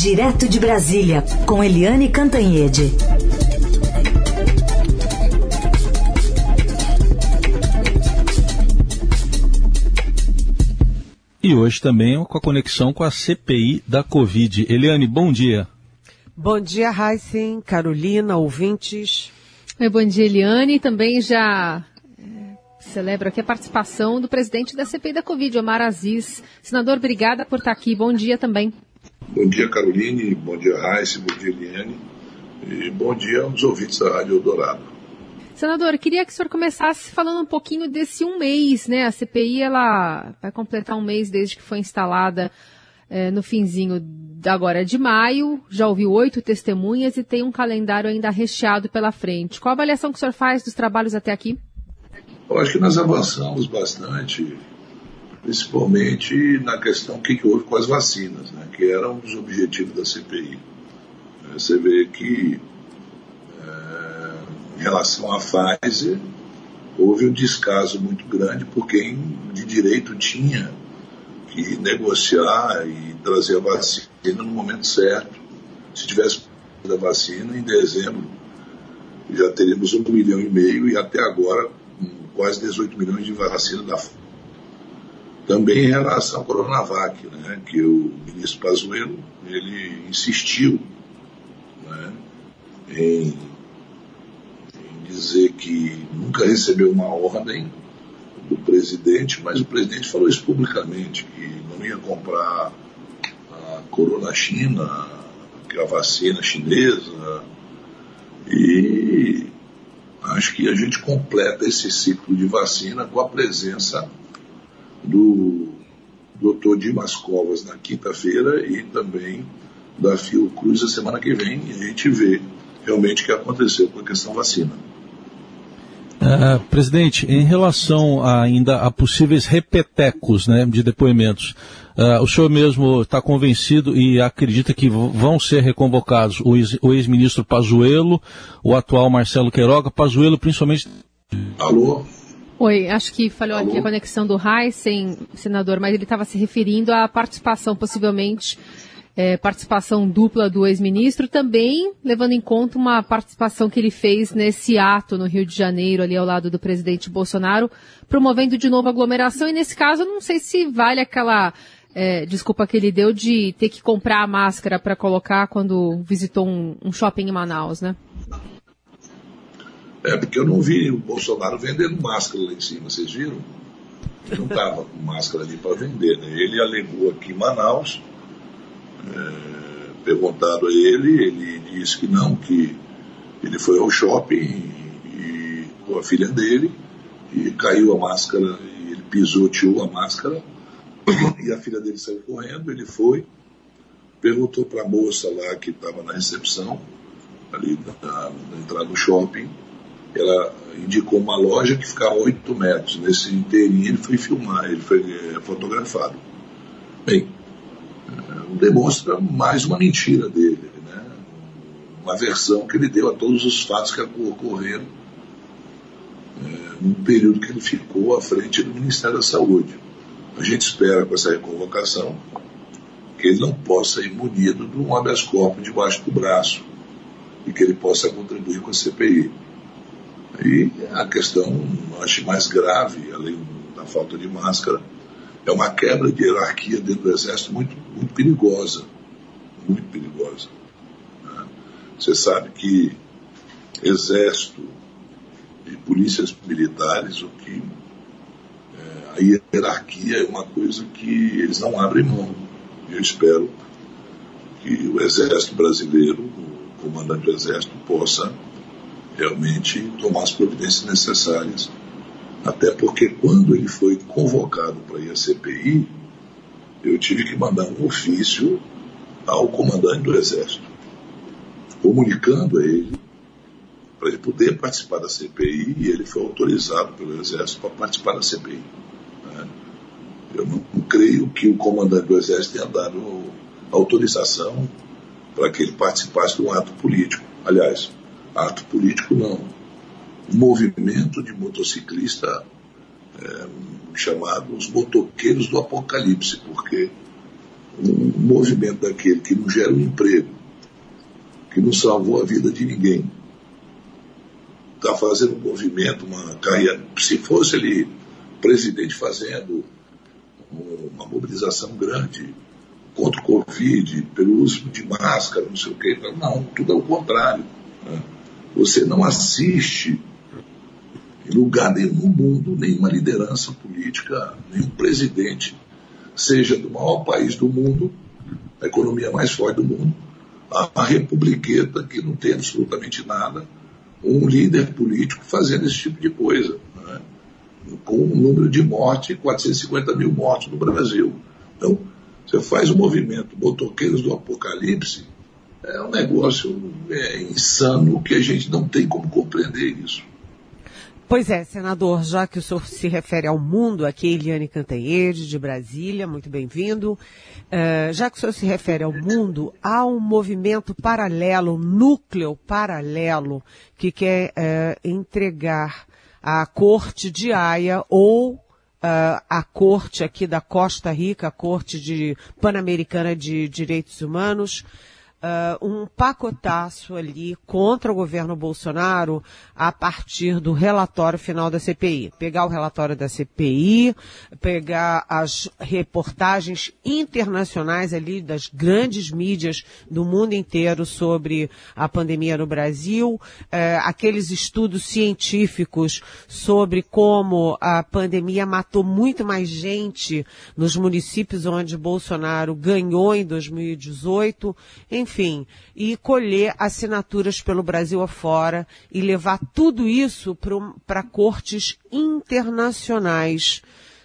Direto de Brasília, com Eliane Cantanhede. E hoje também com a conexão com a CPI da Covid. Eliane, bom dia. Bom dia, Heisen, Carolina, ouvintes. bom dia, Eliane. Também já celebro aqui a participação do presidente da CPI da Covid, Omar Aziz. Senador, obrigada por estar aqui. Bom dia também. Bom dia, Caroline. Bom dia, Raíssa. Bom dia, Eliane. E bom dia aos ouvintes da Rádio Eldorado. Senador, queria que o senhor começasse falando um pouquinho desse um mês, né? A CPI, ela vai completar um mês desde que foi instalada é, no finzinho agora de maio, já ouviu oito testemunhas e tem um calendário ainda recheado pela frente. Qual a avaliação que o senhor faz dos trabalhos até aqui? Eu acho que nós avançamos bastante, principalmente na questão que, que houve com as vacinas, né, que era um dos objetivos da CPI. É, você vê que, é, em relação à Pfizer, houve um descaso muito grande por quem de direito tinha que negociar e trazer a vacina no momento certo. Se tivesse a vacina, em dezembro já teríamos um milhão e meio e até agora quase 18 milhões de vacina da também em relação ao Coronavac, né, que o ministro Pazuello ele insistiu né, em, em dizer que nunca recebeu uma ordem do presidente, mas o presidente falou isso publicamente, que não ia comprar a Corona China, que é a vacina chinesa, e acho que a gente completa esse ciclo de vacina com a presença do Dr. Dimas Covas na quinta-feira e também da Fiocruz a semana que vem e a gente vê realmente o que aconteceu com a questão vacina. Uh, presidente, em relação a, ainda a possíveis repetecos né, de depoimentos, uh, o senhor mesmo está convencido e acredita que vão ser reconvocados o ex-ministro Pazuello, o atual Marcelo Queiroga, Pazuello principalmente... Alô? Oi, acho que falhou aqui a conexão do Heisen, senador, mas ele estava se referindo à participação possivelmente é, participação dupla do ex-ministro, também levando em conta uma participação que ele fez nesse ato no Rio de Janeiro, ali ao lado do presidente Bolsonaro, promovendo de novo aglomeração. E nesse caso, não sei se vale aquela é, desculpa que ele deu de ter que comprar a máscara para colocar quando visitou um, um, shopping em Manaus, né? É, porque eu não vi o Bolsonaro vendendo máscara lá em cima, vocês viram? Ele não estava com máscara ali para vender, né? Ele alegou aqui em Manaus é, perguntado a ele, ele disse que não, que ele foi ao shopping e, com a filha dele e caiu a máscara, e ele pisoteou a máscara e a filha dele saiu correndo, ele foi, perguntou para a moça lá que estava na recepção, ali na, na entrada do shopping, ela indicou uma loja que ficava a 8 metros. Nesse inteirinho ele foi filmar, ele foi é, fotografado. Bem, demonstra mais uma mentira dele, né? uma versão que ele deu a todos os fatos que ocorreram é, no período que ele ficou à frente do Ministério da Saúde. A gente espera com essa reconvocação que ele não possa ir munido de um habeas corpus debaixo do braço e que ele possa contribuir com a CPI. E a questão, acho mais grave, além da falta de máscara, é uma quebra de hierarquia dentro do Exército muito, muito perigosa. Muito perigosa. Né? Você sabe que Exército e polícias militares, o que é, a hierarquia é uma coisa que eles não abrem mão. Eu espero que o Exército brasileiro, o comandante do Exército, possa realmente tomar as providências necessárias até porque quando ele foi convocado para ir à CPI, eu tive que mandar um ofício ao comandante do Exército, comunicando a ele para ele poder participar da CPI e ele foi autorizado pelo Exército para participar da CPI. Né? Eu não, não creio que o comandante do Exército tenha dado autorização para que ele participasse de um ato político. Aliás, ato político não movimento de motociclista é, chamado os motoqueiros do apocalipse, porque um movimento daquele que não gera um emprego, que não salvou a vida de ninguém, está fazendo um movimento, uma carreira. Se fosse ele presidente fazendo uma mobilização grande contra o Covid, pelo uso de máscara, não sei o quê. Não, tudo ao contrário. Né? Você não assiste em lugar nenhum no mundo nenhuma liderança política, nenhum presidente, seja do maior país do mundo, a economia mais forte do mundo, a, republiqueta que não tem absolutamente nada, um líder político fazendo esse tipo de coisa, né? com um número de mortes, 450 mil mortes no Brasil. Então, você faz o um movimento Motoqueiros do Apocalipse, é um negócio é, insano que a gente não tem como compreender isso. Pois é, senador, já que o senhor se refere ao mundo, aqui Eliane Cantanhede, de Brasília, muito bem-vindo. Uh, já que o senhor se refere ao mundo, há um movimento paralelo, núcleo paralelo, que quer uh, entregar à corte de Haia ou uh, a corte aqui da Costa Rica, a corte de Pan-Americana de Direitos Humanos, uh, um pacotaço ali contra o governo Bolsonaro a partir do relatório final da CPI. Pegar o relatório da CPI, pegar as reportagens internacionais ali das grandes mídias do mundo inteiro sobre a pandemia no Brasil, uh, aqueles estudos científicos sobre como a pandemia matou muito mais gente nos municípios onde Bolsonaro ganhou em 2018, enfim, enfim, e colher assinaturas pelo Brasil afora e levar tudo isso para cortes internacionais,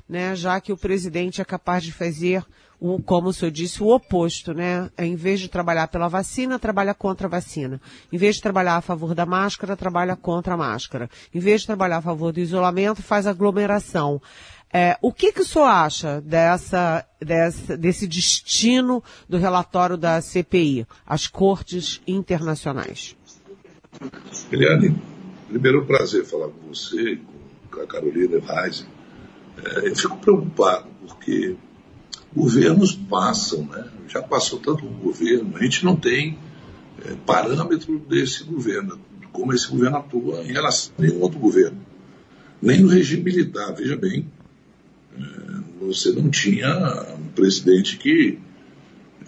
né? Já que o presidente é capaz de fazer o, como o senhor disse, o oposto, né? Em vez de trabalhar pela vacina, trabalha contra a vacina. Em vez de trabalhar a favor da máscara, trabalha contra a máscara. Em vez de trabalhar a favor do isolamento, faz aglomeração. É, o que, que o senhor acha dessa, dessa, desse destino do relatório da CPI, as cortes internacionais? Eliane, primeiro é prazer falar com você com a Carolina Reis. É, eu fico preocupado porque governos passam, né? já passou tanto um governo, a gente não tem é, parâmetro desse governo, como esse governo atua em relação a nenhum outro governo. Nem no regime militar, veja bem, você não tinha um presidente que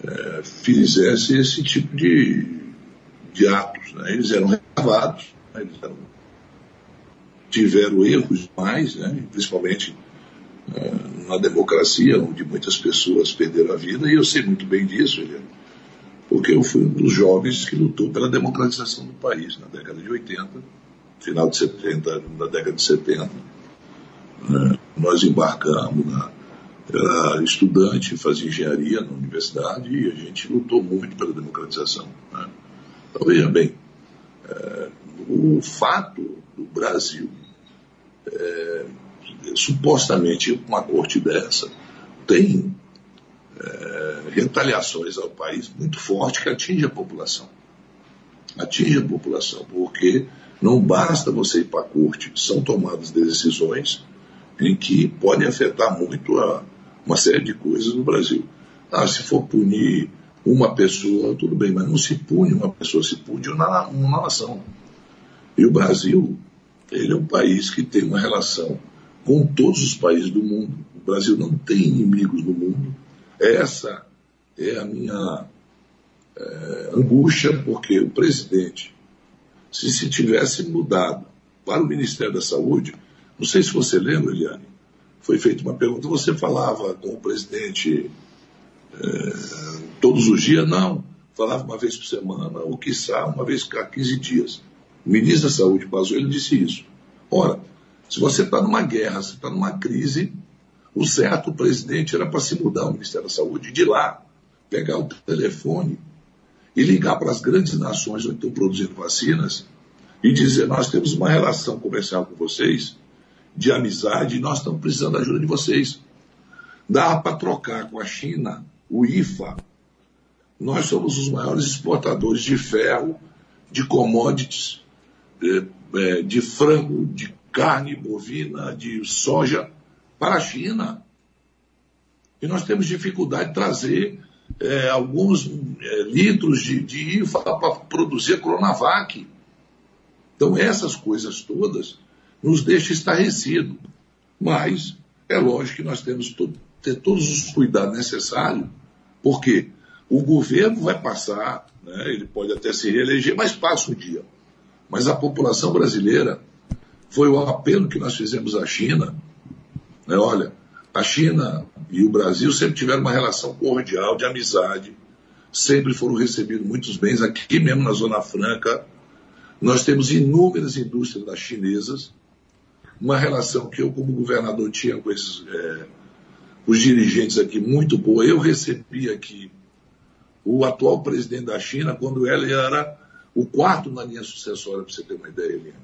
é, fizesse esse tipo de, de atos. Né? Eles eram reservados, né? eles eram, tiveram erros mais, né? principalmente é, na democracia, onde muitas pessoas perderam a vida, e eu sei muito bem disso, porque eu fui um dos jovens que lutou pela democratização do país na década de 80, final de 70, na década de 70. Né? Nós embarcamos na, era estudante, fazia engenharia na universidade e a gente lutou muito pela democratização. Né? Então, veja bem, é, o fato do Brasil, é, supostamente uma corte dessa, tem é, retaliações ao país muito forte que atinge a população. Atinge a população, porque não basta você ir para a corte, são tomadas decisões em que podem afetar muito a, uma série de coisas no Brasil. Ah, se for punir uma pessoa, tudo bem, mas não se pune uma pessoa, se pune uma, uma nação. E o Brasil, ele é um país que tem uma relação com todos os países do mundo. O Brasil não tem inimigos no mundo. Essa é a minha é, angústia, porque o presidente, se se tivesse mudado para o Ministério da Saúde, não sei se você lembra, Eliane, foi feita uma pergunta, você falava com o presidente é, todos os dias? Não, falava uma vez por semana, ou quiçá uma vez a 15 dias. O ministro da Saúde, Pazuello, disse isso. Ora, se você está numa guerra, você está numa crise, o certo, o presidente, era para se mudar ao Ministério da Saúde, de lá, pegar o telefone e ligar para as grandes nações onde estão produzindo vacinas e dizer: Nós temos uma relação comercial com vocês de amizade, nós estamos precisando da ajuda de vocês. Dá para trocar com a China, o IFA. Nós somos os maiores exportadores de ferro, de commodities, de, é, de frango, de carne bovina, de soja para a China. E nós temos dificuldade de trazer é, alguns é, litros de, de IFA para produzir a Coronavac. Então, essas coisas todas nos deixam estarrecidos. Mas é lógico que nós temos que ter todos os cuidados necessários, porque o governo vai passar, né, ele pode até se reeleger, mas passa o dia. Mas a população brasileira, foi o apelo que nós fizemos à China. Né, olha, a China e o Brasil sempre tiveram uma relação cordial, de amizade, sempre foram recebidos muitos bens aqui mesmo na Zona Franca. Nós temos inúmeras indústrias chinesas, uma relação que eu, como governador, tinha com esses, é, os dirigentes aqui muito boa. Eu recebi aqui o atual presidente da China quando ele era o quarto na linha sucessória, para você ter uma ideia.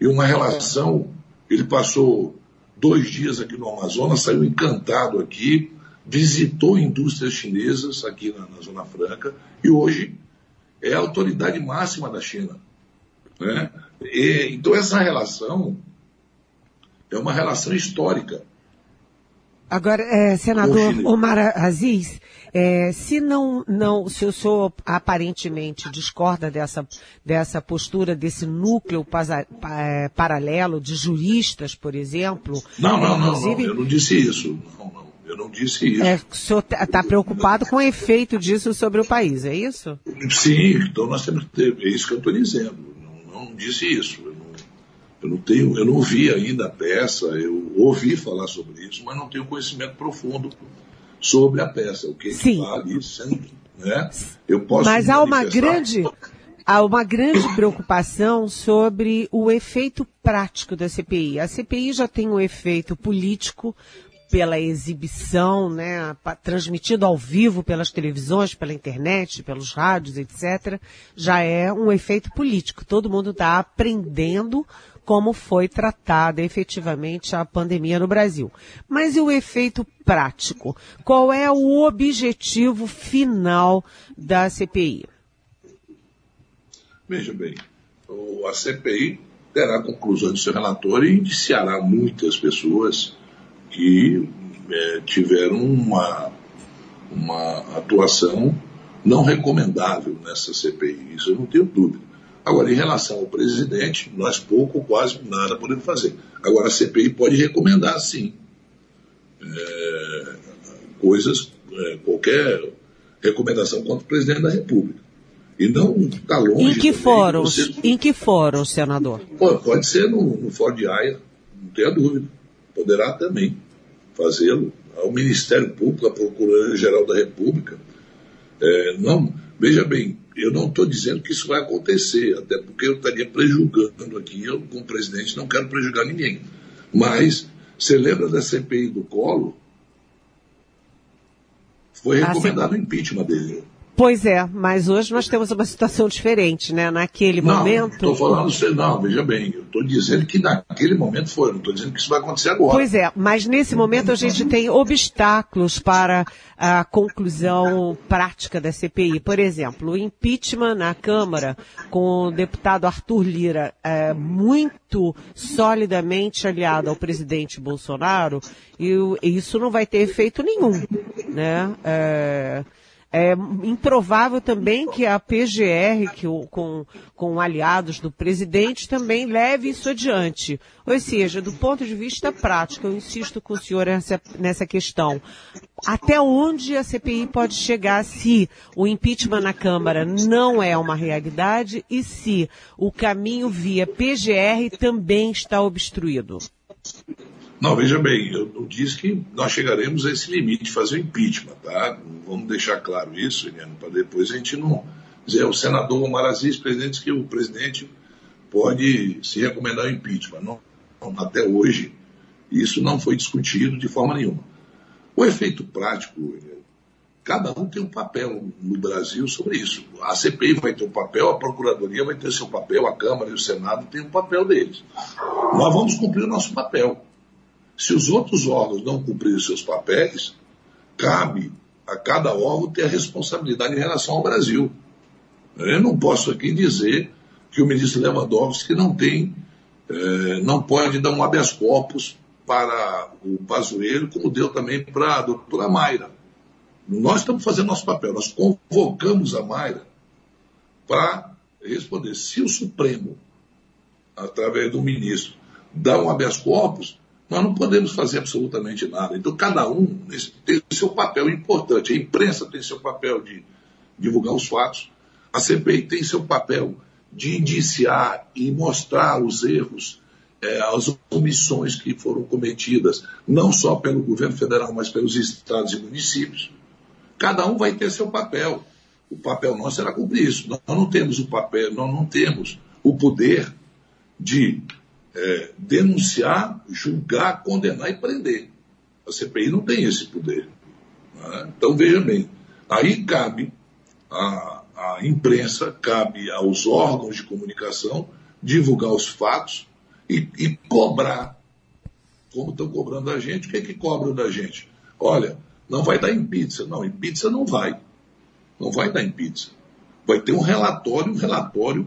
E uma relação, ele passou dois dias aqui no Amazonas, saiu encantado aqui, visitou indústrias chinesas aqui na, na Zona Franca e hoje é a autoridade máxima da China. Né? E, então essa relação é uma relação histórica. Agora, é, senador Omar Aziz, é, se não, não, se o senhor aparentemente discorda dessa, dessa postura, desse núcleo pasa, é, paralelo de juristas, por exemplo. Não, não, não, não, eu não disse isso. Não, não, eu não disse isso. É, o senhor está tá preocupado com o efeito disso sobre o país, é isso? Sim, então nós temos que ter, é isso que eu estou dizendo. Não, não disse isso. Eu não, tenho, eu não vi ainda a peça, eu ouvi falar sobre isso, mas não tenho conhecimento profundo sobre a peça, o que está ali sendo. Né? Eu posso Mas há uma grande. Há uma grande preocupação sobre o efeito prático da CPI. A CPI já tem um efeito político pela exibição, né, transmitido ao vivo pelas televisões, pela internet, pelos rádios, etc., já é um efeito político. Todo mundo está aprendendo como foi tratada efetivamente a pandemia no Brasil. Mas e o efeito prático? Qual é o objetivo final da CPI? Veja bem, a CPI terá conclusões do seu relatório e indiciará muitas pessoas que é, tiveram uma, uma atuação não recomendável nessa CPI. Isso eu não tenho dúvida. Agora, em relação ao presidente, nós pouco ou quase nada podemos fazer. Agora, a CPI pode recomendar, sim, é, coisas, é, qualquer recomendação contra o presidente da República. E não está longe. Em que? Você... Em que fórum, senador? Pode, pode ser no, no Fórum de Haia, não tenha dúvida. Poderá também fazê-lo. Ao Ministério Público, à Procuradoria-Geral da República. É, não, veja bem, eu não estou dizendo que isso vai acontecer, até porque eu estaria prejudicando aqui, eu, como presidente, não quero prejudicar ninguém. Mas, você lembra da CPI do Colo? Foi ah, recomendado o impeachment dele. Pois é, mas hoje nós temos uma situação diferente, né? Naquele não, momento. Estou falando, não, veja bem, eu estou dizendo que naquele momento foi, não estou dizendo que isso vai acontecer agora. Pois é, mas nesse momento a gente tem obstáculos para a conclusão prática da CPI. Por exemplo, o impeachment na Câmara com o deputado Arthur Lira é, muito solidamente aliado ao presidente Bolsonaro, e isso não vai ter efeito nenhum, né? É, é improvável também que a PGR, que o, com, com aliados do presidente, também leve isso adiante. Ou seja, do ponto de vista prático, eu insisto com o senhor nessa, nessa questão. Até onde a CPI pode chegar se o impeachment na Câmara não é uma realidade e se o caminho via PGR também está obstruído? Não, veja bem, eu não disse que nós chegaremos a esse limite de fazer o impeachment, tá? Vamos deixar claro isso, para depois a gente não dizer, o senador Omar Aziz, presidente, que o presidente pode se recomendar o impeachment. Não, até hoje, isso não foi discutido de forma nenhuma. O efeito prático, cada um tem um papel no Brasil sobre isso. A CPI vai ter um papel, a Procuradoria vai ter seu papel, a Câmara e o Senado têm um papel deles. Nós vamos cumprir o nosso papel. Se os outros órgãos não cumprirem seus papéis, cabe a cada órgão ter a responsabilidade em relação ao Brasil. Eu não posso aqui dizer que o ministro Lewandowski não tem, eh, não pode dar um habeas corpus para o Pazuello, como deu também para a doutora Mayra. Nós estamos fazendo nosso papel, nós convocamos a Mayra para responder. Se o Supremo, através do ministro, dá um habeas corpus, nós não podemos fazer absolutamente nada. Então, cada um tem seu papel importante. A imprensa tem seu papel de divulgar os fatos, a CPI tem seu papel de indiciar e mostrar os erros, é, as omissões que foram cometidas, não só pelo governo federal, mas pelos estados e municípios. Cada um vai ter seu papel. O papel nosso será cumprir isso. Nós não temos o papel, nós não temos o poder de é, denunciar, julgar, condenar e prender. A CPI não tem esse poder. Né? Então veja bem, aí cabe a imprensa, cabe aos órgãos de comunicação divulgar os fatos e, e cobrar, como estão cobrando da gente. O que é que cobram da gente? Olha, não vai dar em pizza. Não, em pizza não vai. Não vai dar em pizza. Vai ter um relatório, um relatório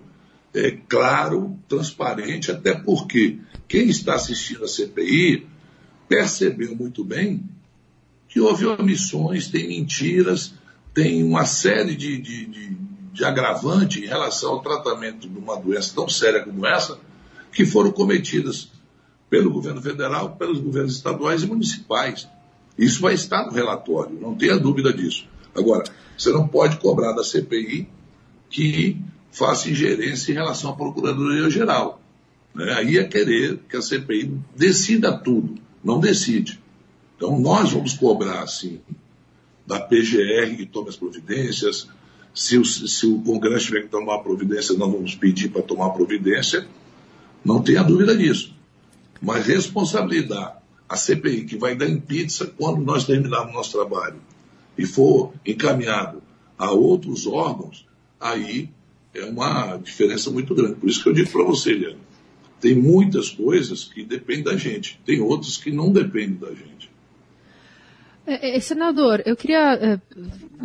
é, claro, transparente, até porque quem está assistindo a CPI percebeu muito bem que houve omissões, tem mentiras, tem uma série de, de, de, de agravante em relação ao tratamento de uma doença tão séria como essa, que foram cometidas pelo governo federal, pelos governos estaduais e municipais. Isso vai estar no relatório, não tenha dúvida disso. Agora, você não pode cobrar da CPI que faça ingerência em relação à Procuradoria-Geral. Né? Aí é querer que a CPI decida tudo, não decide. Então, nós vamos cobrar, sim, da PGR que tome as providências. Se o, se o Congresso tiver que tomar providência, nós vamos pedir para tomar providência. Não tenha dúvida disso. Mas responsabilizar a CPI, que vai dar em pizza quando nós terminarmos nosso trabalho, e for encaminhado a outros órgãos, aí é uma diferença muito grande. Por isso que eu digo para você, Eliane, tem muitas coisas que dependem da gente, tem outras que não dependem da gente. É, é, senador, eu queria é,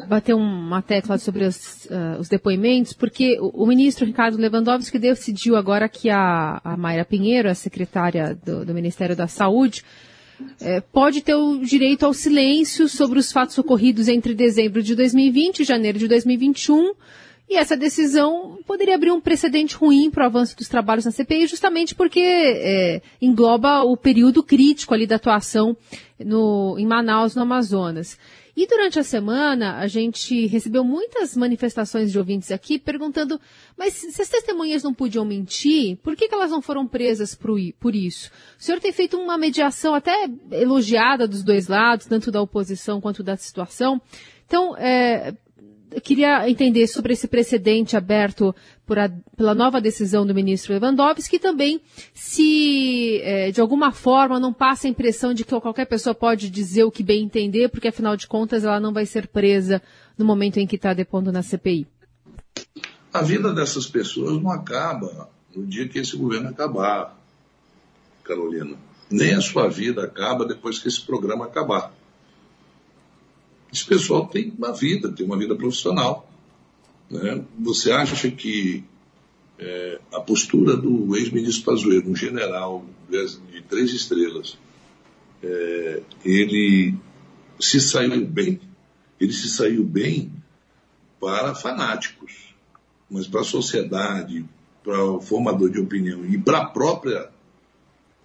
bater uma tecla sobre os, uh, os depoimentos, porque o, ministro Ricardo Lewandowski decidiu agora que a, a Mayra Pinheiro, a secretária do, do Ministério da Saúde, pode ter o direito ao silêncio sobre os fatos ocorridos entre dezembro de 2020 e janeiro de 2021 e essa decisão poderia abrir um precedente ruim para o avanço dos trabalhos na CPI, justamente porque é, engloba o período crítico ali da atuação no, em Manaus, no Amazonas. E durante a semana, a gente recebeu muitas manifestações de ouvintes aqui perguntando, mas se as testemunhas não podiam mentir, por que, que elas não foram presas por, isso? O senhor tem feito uma mediação até elogiada dos dois lados, tanto da oposição quanto da situação. Então, é, eu queria entender sobre esse precedente aberto a, pela nova decisão do ministro Lewandowski e também se, é, de alguma forma, não passa a impressão de que qualquer pessoa pode dizer o que bem entender, porque, afinal de contas, ela não vai ser presa no momento em que está depondo na CPI. A vida dessas pessoas não acaba no dia que esse governo acabar, Carolina. Nem a sua vida acaba depois que esse programa acabar. Esse pessoal tem uma vida, tem uma vida profissional. Né? Você acha que é, a postura do ex-ministro Pazuello, um general de três estrelas, é, ele se saiu bem, ele se saiu bem para fanáticos, mas para a sociedade, para o formador de opinião e para a própria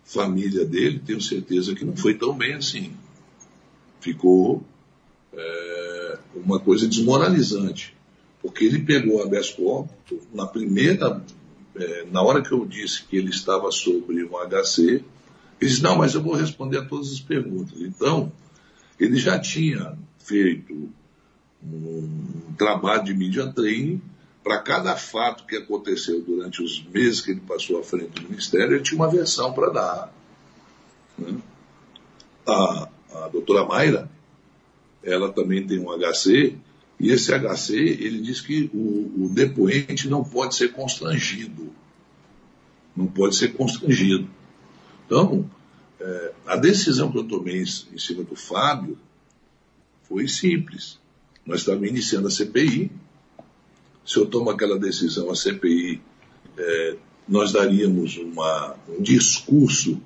família dele, tenho certeza que não foi tão bem assim. Ficou é, uma coisa desmoralizante, porque ele pegou a habeas na primeira, é, na hora que eu disse que ele estava sobre um HC, ele disse, não, mas eu vou responder a todas as perguntas. Então, ele já tinha feito um trabalho de media training para cada fato que aconteceu durante os meses que ele passou à frente do Ministério, ele tinha uma versão para dar. Né? A, a doutora Mayra ela também tem um HC, e esse HC, ele diz que o, o depoente não pode ser constrangido. Não pode ser constrangido. Então, é, a decisão que eu tomei em cima do Fábio foi simples. Nós estávamos iniciando a CPI. Se eu tomo aquela decisão, a CPI, é, nós daríamos uma, um discurso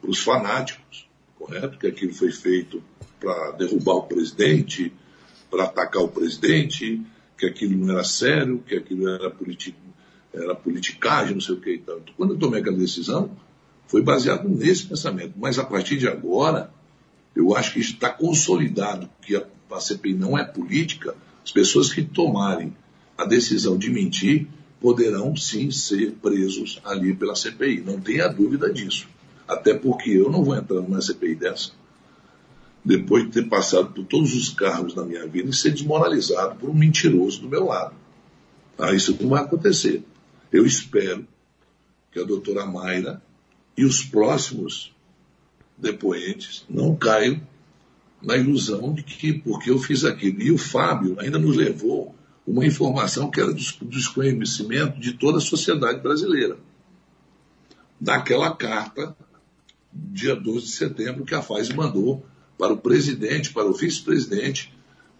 para os fanáticos, correto? Que aquilo foi feito para derrubar o presidente, para atacar o presidente, que aquilo não era sério, que aquilo era, politi era politicagem, não sei o que e tal. Quando eu tomei aquela decisão, foi baseado nesse pensamento. Mas a partir de agora, eu acho que está consolidado que a, a CPI não é política. As pessoas que tomarem a decisão de mentir poderão sim ser presos ali pela CPI. Não tenha dúvida disso. Até porque eu não vou entrar numa CPI dessa depois de ter passado por todos os cargos na minha vida e ser desmoralizado por um mentiroso do meu lado. Ah, isso não vai acontecer. Eu espero que a doutora Mayra e os próximos depoentes não caiam na ilusão de que porque eu fiz aquilo. E o Fábio ainda nos levou uma informação que era do desconhecimento de toda a sociedade brasileira. Daquela carta, dia 12 de setembro, que a FAS mandou para o presidente, para o vice-presidente,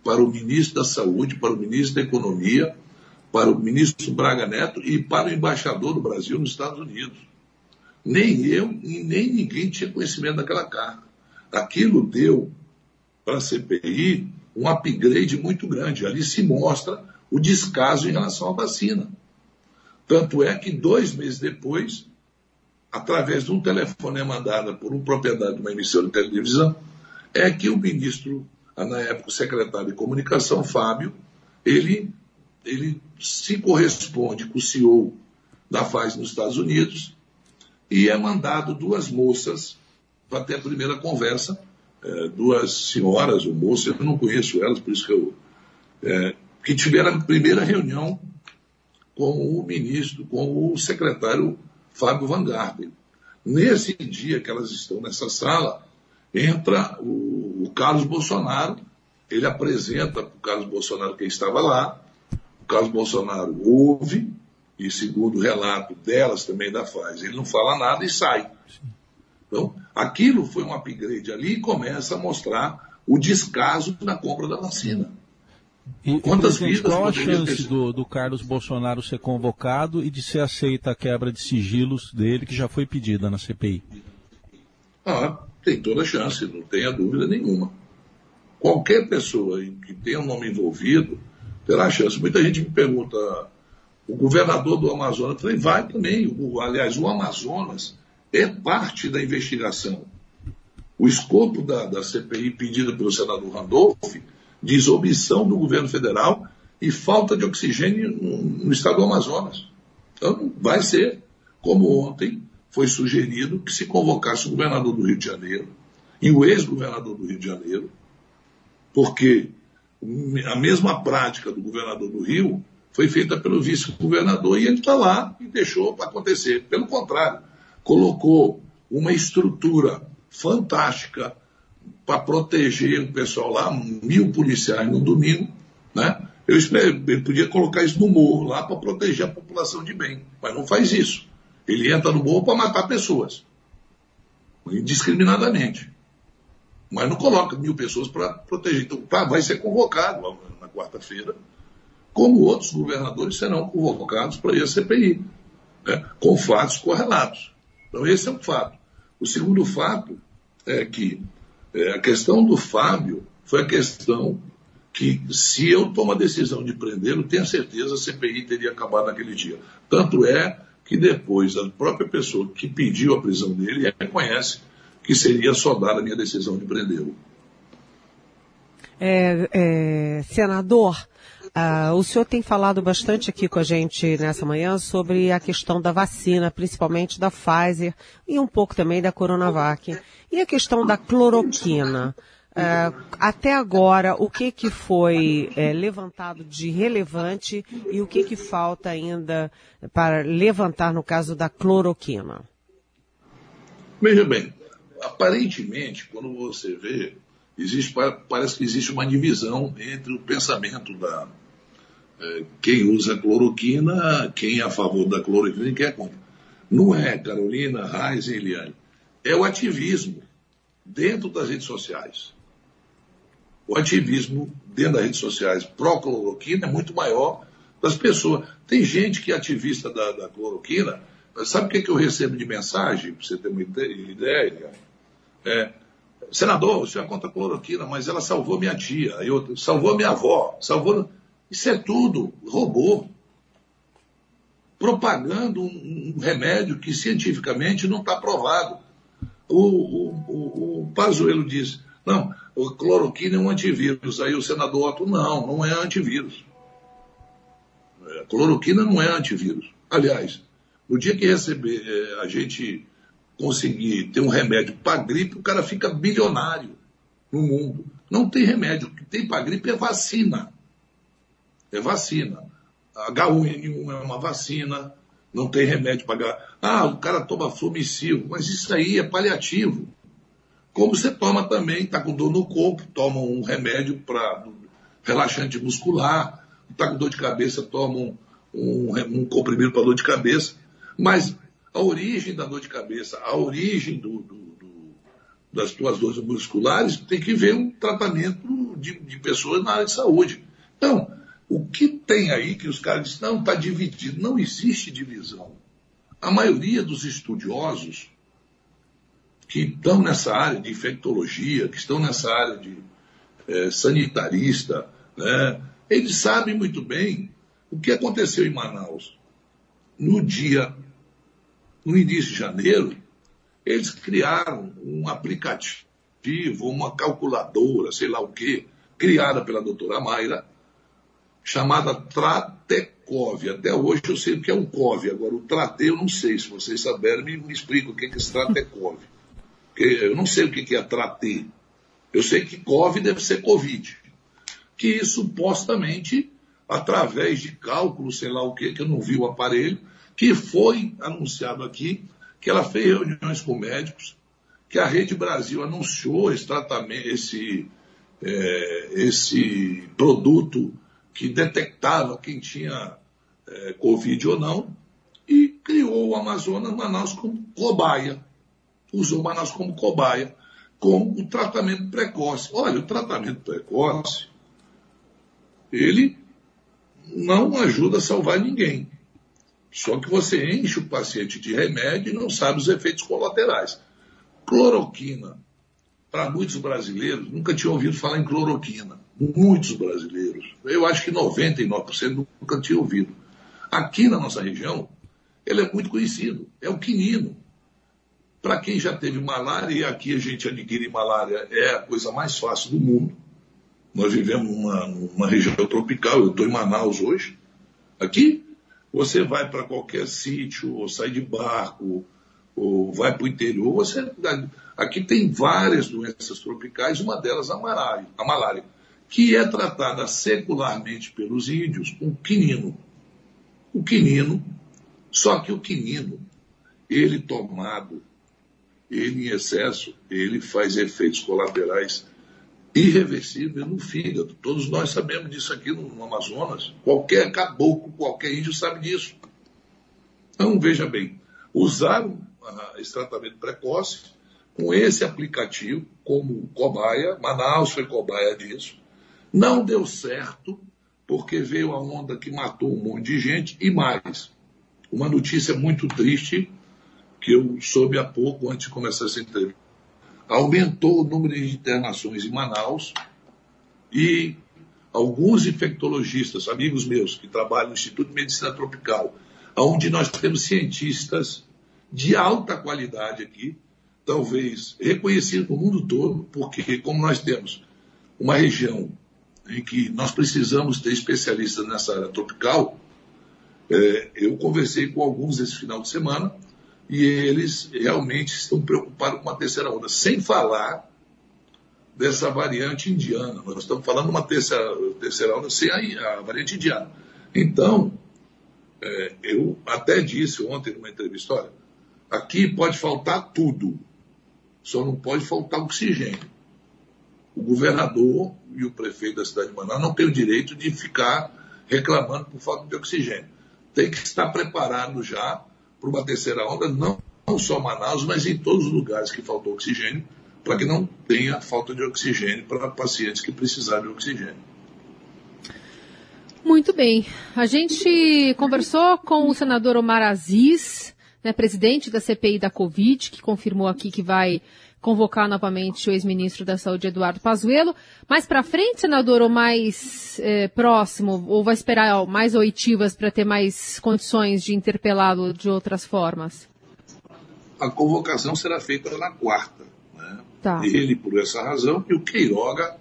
para o ministro da Saúde, para o ministro da Economia, para o ministro Braga Neto e para o embaixador do Brasil nos Estados Unidos. Nem eu e nem ninguém tinha conhecimento daquela carta. Aquilo deu para a CPI um upgrade muito grande. Ali se mostra o descaso em relação à vacina. Tanto é que dois meses depois, através de um telefonema mandado por um proprietário de uma emissora de televisão, é que o ministro, na época o secretário de comunicação, Fábio, ele, ele se corresponde com o CEO da FAS nos Estados Unidos e é mandado duas moças para ter a primeira conversa, é, duas senhoras ou moças, eu não conheço elas, por isso que eu. É, que tiveram a primeira reunião com o ministro, com o secretário Fábio Van Garden. Nesse dia que elas estão nessa sala, entra o, o Carlos Bolsonaro, ele apresenta para o Carlos Bolsonaro quem estava lá, o Carlos Bolsonaro ouve, e segundo o relato delas também da faz, ele não fala nada e sai. Então, aquilo foi um upgrade ali e começa a mostrar o descaso na compra da vacina. E, Quantas vidas qual a chance ter... do, do, Carlos Bolsonaro ser convocado e de ser aceita a quebra de sigilos dele, que já foi pedida na CPI? Ah, tem toda a chance, não tenha dúvida nenhuma. Qualquer pessoa que tenha um nome envolvido terá chance. Muita gente me pergunta, o governador do Amazonas, eu falei, vai também. O, aliás, o Amazonas é parte da investigação. O escopo da, da CPI pedida pelo senador Randolph diz omissão do governo federal e falta de oxigênio no, no estado do Amazonas. Então, vai ser como ontem foi sugerido que se convocasse o governador do Rio de Janeiro e o ex-governador do Rio de Janeiro, porque a mesma prática do governador do Rio foi feita pelo vice-governador e ele está lá e deixou para acontecer. Pelo contrário, colocou uma estrutura fantástica para proteger o pessoal lá, mil policiais no domingo, né? Eu espero, ele podia colocar isso no morro lá para proteger a população de bem, mas não faz isso. Ele entra no morro para matar pessoas, indiscriminadamente. Mas não coloca mil pessoas para proteger. Então, tá, vai ser convocado na quarta-feira, como outros governadores serão convocados para ir à CPI, né, com fatos correlatos. Então, esse é um fato. O segundo fato é que é, a questão do Fábio foi a questão que, se eu tomo a decisão de prendê-lo, tenho certeza a CPI teria acabado naquele dia. Tanto é que depois a própria pessoa que pediu a prisão dele reconhece que seria só a minha decisão de prendê-lo. É, é, senador, uh, o senhor tem falado bastante aqui com a gente nessa manhã sobre a questão da vacina, principalmente da Pfizer e um pouco também da Coronavac. E a questão da cloroquina? Uh, até agora, o que, que foi é, levantado de relevante e o que, que falta ainda para levantar no caso da cloroquina? Veja bem, aparentemente, quando você vê, existe, parece que existe uma divisão entre o pensamento da é, quem usa cloroquina, quem é a favor da cloroquina e quem é contra. Não é Carolina, Reis e Eliane. É o ativismo dentro das redes sociais o ativismo dentro das redes sociais pró-cloroquina é muito maior das pessoas. Tem gente que é ativista da, da cloroquina, sabe o que, que eu recebo de mensagem, para você ter uma ideia? É, senador, o senhor é contra a cloroquina, mas ela salvou minha tia, eu, salvou minha avó, salvou. Isso é tudo robô. Propagando um, um remédio que cientificamente não está provado. O, o, o, o Pazuello diz, não, o cloroquina é um antivírus. Aí o senador Otto, não, não é antivírus. A cloroquina não é antivírus. Aliás, no dia que receber, é, a gente conseguir ter um remédio para gripe, o cara fica bilionário no mundo. Não tem remédio. O que tem para gripe é vacina. É vacina. H1N1 é uma vacina. Não tem remédio para. Ah, o cara toma flumicil. Mas isso aí é paliativo. Como você toma também, está com dor no corpo, toma um remédio para relaxante muscular. Está com dor de cabeça, toma um, um, um comprimido para dor de cabeça. Mas a origem da dor de cabeça, a origem do, do, do, das tuas dores musculares, tem que ver um tratamento de, de, pessoas na área de saúde. Então, o que tem aí que os caras dizem, não, está dividido. Não existe divisão. A maioria dos estudiosos que estão nessa área de infectologia, que estão nessa área de é, sanitarista, né, eles sabem muito bem o que aconteceu em Manaus. No dia no início de janeiro, eles criaram um aplicativo, uma calculadora, sei lá o quê, criada pela doutora Mayra, chamada Tratecov. Até hoje eu sei o que é um COV, agora o Trate eu não sei, se vocês saberem, me, me o que é esse Tratecov. Eu não sei o que é Trate. Eu sei que COV deve ser Covid. Que supostamente, através de cálculo, sei lá o que, que eu não vi o aparelho, que foi anunciado aqui, que ela fez reuniões com médicos, que a Rede Brasil anunciou esse tratamento, esse, é, esse produto que detectava quem tinha é, Covid ou não, e criou o Amazonas Manaus como cobaia. Usou Manaus como cobaia, com o tratamento precoce. Olha, o tratamento precoce, ele não ajuda a salvar ninguém. Só que você enche o paciente de remédio e não sabe os efeitos colaterais. Cloroquina. Para muitos brasileiros, nunca tinham ouvido falar em cloroquina. Muitos brasileiros. Eu acho que 99% nunca tinham ouvido. Aqui na nossa região, ele é muito conhecido. É o quinino. Para quem já teve malária, e aqui a gente adquire malária, é a coisa mais fácil do mundo. Nós vivemos numa, numa região tropical, eu estou em Manaus hoje. Aqui, você vai para qualquer sítio, ou sai de barco, ou vai para o interior, você. Aqui tem várias doenças tropicais, uma delas a malária, a malária, que é tratada secularmente pelos índios com quinino. O quinino, só que o quinino, ele tomado, ele em excesso, ele faz efeitos colaterais irreversível no fígado. Todos nós sabemos disso aqui no, Amazonas. Qualquer caboclo, qualquer índio sabe disso. Então, veja bem, usaram uh, esse tratamento precoce com esse aplicativo como cobaia, Manaus foi cobaia disso. Não deu certo, porque veio a onda que matou um monte de gente e mais. Uma notícia muito triste que eu soube há pouco antes de começar essa entrevista. Aumentou o número de internações em Manaus e alguns infectologistas, amigos meus, que trabalham no Instituto de Medicina Tropical, onde nós temos cientistas de alta qualidade aqui, talvez reconhecidos no mundo todo, porque como nós temos uma região em que nós precisamos ter especialistas nessa área tropical, é, eu conversei com alguns esse final de semana e eles realmente estão preocupados com a terceira onda, sem falar dessa variante indiana. Nós estamos falando uma terceira, terceira onda sem a, a variante indiana. Então, é, eu até disse ontem numa entrevista, olha, aqui pode faltar tudo, só não pode faltar oxigênio. O governador e o prefeito da cidade de Manaus não têm o direito de ficar reclamando por falta de oxigênio. Tem que estar preparado já para uma terceira onda, não, não só Manaus, mas em todos os lugares que faltou oxigênio, para que não tenha falta de oxigênio para pacientes que precisarem de oxigênio. Muito bem. A gente conversou com o senador Omar Aziz, né, presidente da CPI da Covid, que confirmou aqui que vai convocar novamente o ex-ministro da Saúde, Eduardo Pazuello. Mais para frente, senador, ou mais é, próximo, ou vai esperar mais oitivas para ter mais condições de interpelá-lo de outras formas? A convocação será feita na quarta. Né? Tá. Ele, por essa razão, e o Queiroga,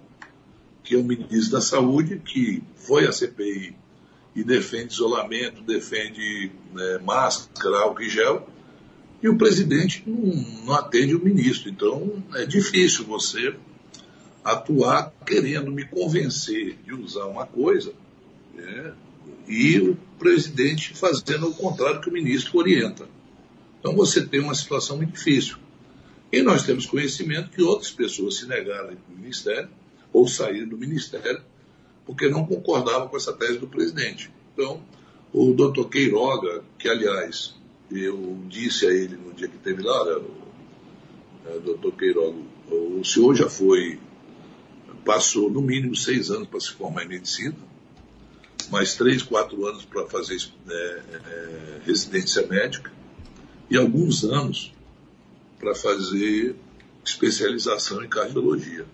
que é o ministro da Saúde, que foi à CPI e defende isolamento, defende né, máscara, álcool e gel, e o presidente não, não atende o ministro. Então é difícil você atuar querendo me convencer de usar uma coisa né, e o presidente fazendo o contrário que o ministro orienta. Então você tem uma situação muito difícil. E nós temos conhecimento que outras pessoas se negaram do ministério ou saíram do ministério porque não concordavam com essa tese do presidente. Então, o doutor Queiroga, que aliás eu disse a ele no dia que teve lá, né, o, doutor Queiroga, o senhor já foi, passou no mínimo seis anos para se formar em medicina, mais três, quatro anos para fazer é, é, residência médica e alguns anos para fazer especialização em cardiologia.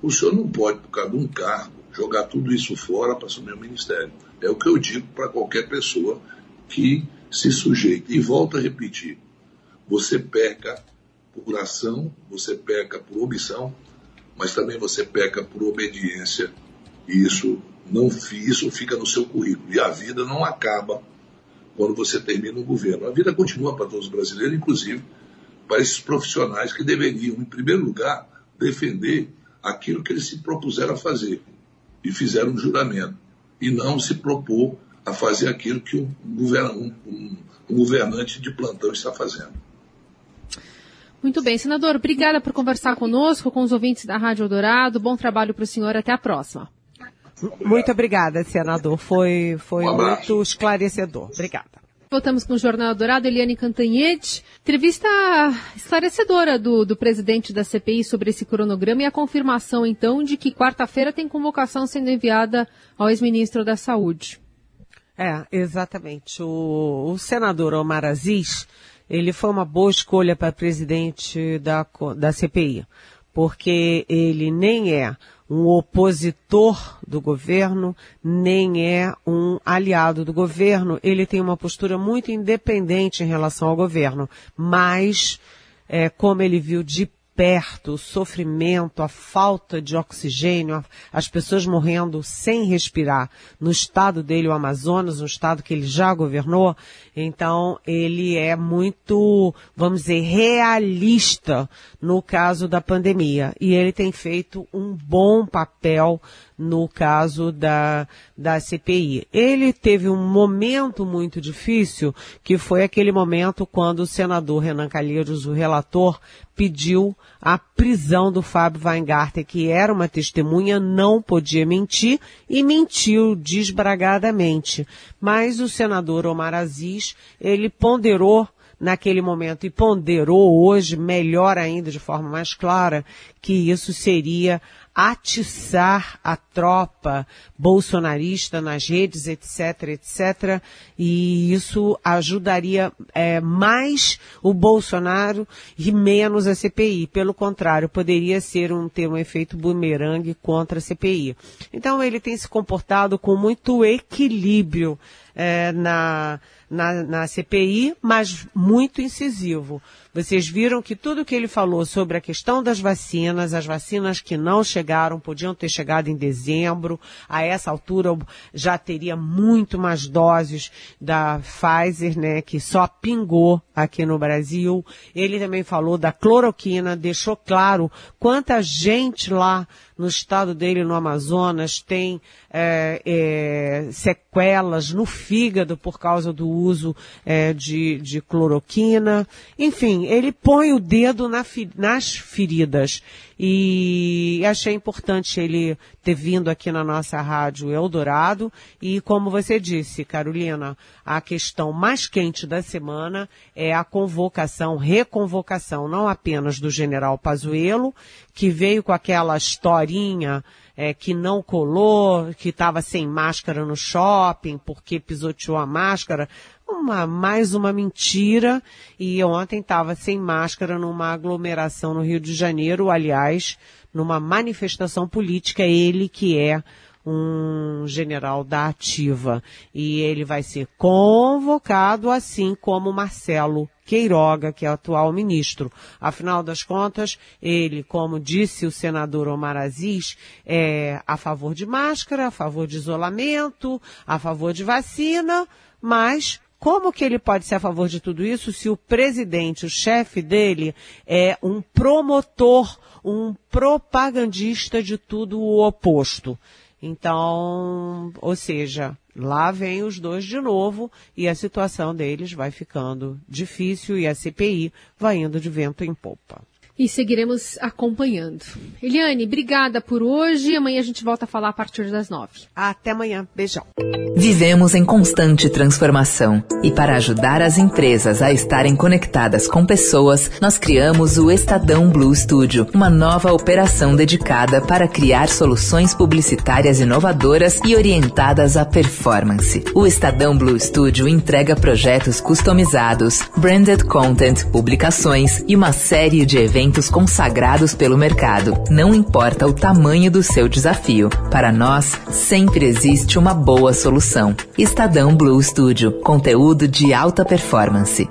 O senhor não pode, por causa de um cargo, jogar tudo isso fora para assumir o ministério. É o que eu digo para qualquer pessoa que se sujeita. E volto a repetir: você peca por ação, você peca por omissão, mas também você peca por obediência. E isso, não, isso fica no seu currículo. E a vida não acaba quando você termina um governo. A vida continua para todos os brasileiros, inclusive para esses profissionais que deveriam, em primeiro lugar, defender aquilo que eles se propuseram a fazer e fizeram um juramento, e não se propor a fazer aquilo que um, um, um, um governante de plantão está fazendo. Muito bem, senador, obrigada por conversar conosco, com os ouvintes da Rádio Eldorado. Bom trabalho para o senhor, até a próxima. Muito obrigada, senador. Foi, foi um muito esclarecedor. Obrigada. Voltamos com o Jornal Dourado, Eliane Cantanhete. Entrevista esclarecedora do, do presidente da CPI sobre esse cronograma e a confirmação, então, de que quarta-feira tem convocação sendo enviada ao ex-ministro da Saúde. É, exatamente. O, o senador Omar Aziz, ele foi uma boa escolha para presidente da, da CPI, porque ele nem é um opositor do governo, nem é um aliado do governo. Ele tem uma postura muito independente em relação ao governo, mas é, como ele viu de perto, o sofrimento, a falta de oxigênio, as pessoas morrendo sem respirar no estado dele, o Amazonas, um estado que ele já governou. Então, ele é muito, vamos dizer, realista no caso da pandemia. E ele tem feito um bom papel no caso da, da CPI. Ele teve um momento muito difícil, que foi aquele momento quando o senador Renan Calheiros, o relator, pediu a prisão do Fábio Weingarten, que era uma testemunha, não podia mentir e mentiu desbragadamente. Mas o senador Omar Aziz, ele ponderou naquele momento e ponderou hoje, melhor ainda, de forma mais clara, que isso seria atiçar a tropa bolsonarista nas redes, etc., etc., e isso ajudaria é, mais o Bolsonaro e menos a CPI. Pelo contrário, poderia ser um ter um efeito bumerangue contra a CPI. Então ele tem se comportado com muito equilíbrio é, na, na, na CPI, mas muito incisivo. Vocês viram que tudo que ele falou sobre a questão das vacinas, as vacinas que não chegaram, podiam ter chegado em dezembro, a essa altura já teria muito mais doses da Pfizer, né, que só pingou aqui no Brasil. Ele também falou da cloroquina, deixou claro quanta gente lá no estado dele, no Amazonas, tem é, é, sequelas no fígado por causa do uso é, de, de cloroquina. Enfim, ele põe o dedo na, nas feridas. E achei importante ele ter vindo aqui na nossa rádio Eldorado. E como você disse, Carolina, a questão mais quente da semana é a convocação, reconvocação, não apenas do general Pazuello, que veio com aquela historinha é, que não colou, que estava sem máscara no shopping porque pisoteou a máscara. Uma, mais uma mentira. E ontem estava sem máscara numa aglomeração no Rio de Janeiro, aliás, numa manifestação política, ele que é um general da ativa. E ele vai ser convocado, assim como Marcelo Queiroga, que é o atual ministro. Afinal das contas, ele, como disse o senador Omar Aziz, é a favor de máscara, a favor de isolamento, a favor de vacina, mas como que ele pode ser a favor de tudo isso se o presidente, o chefe dele, é um promotor, um propagandista de tudo o oposto? Então, ou seja, lá vem os dois de novo e a situação deles vai ficando difícil e a CPI vai indo de vento em popa e seguiremos acompanhando. Eliane, obrigada por hoje. Amanhã a gente volta a falar a partir das nove. Até amanhã. Beijão. Vivemos em constante transformação e para ajudar as empresas a estarem conectadas com pessoas, nós criamos o Estadão Blue Studio, uma nova operação dedicada para criar soluções publicitárias inovadoras e orientadas à performance. O Estadão Blue Studio entrega projetos customizados, branded content, publicações e uma série de eventos eventos consagrados pelo mercado. Não importa o tamanho do seu desafio, para nós sempre existe uma boa solução. Estadão Blue Studio, conteúdo de alta performance.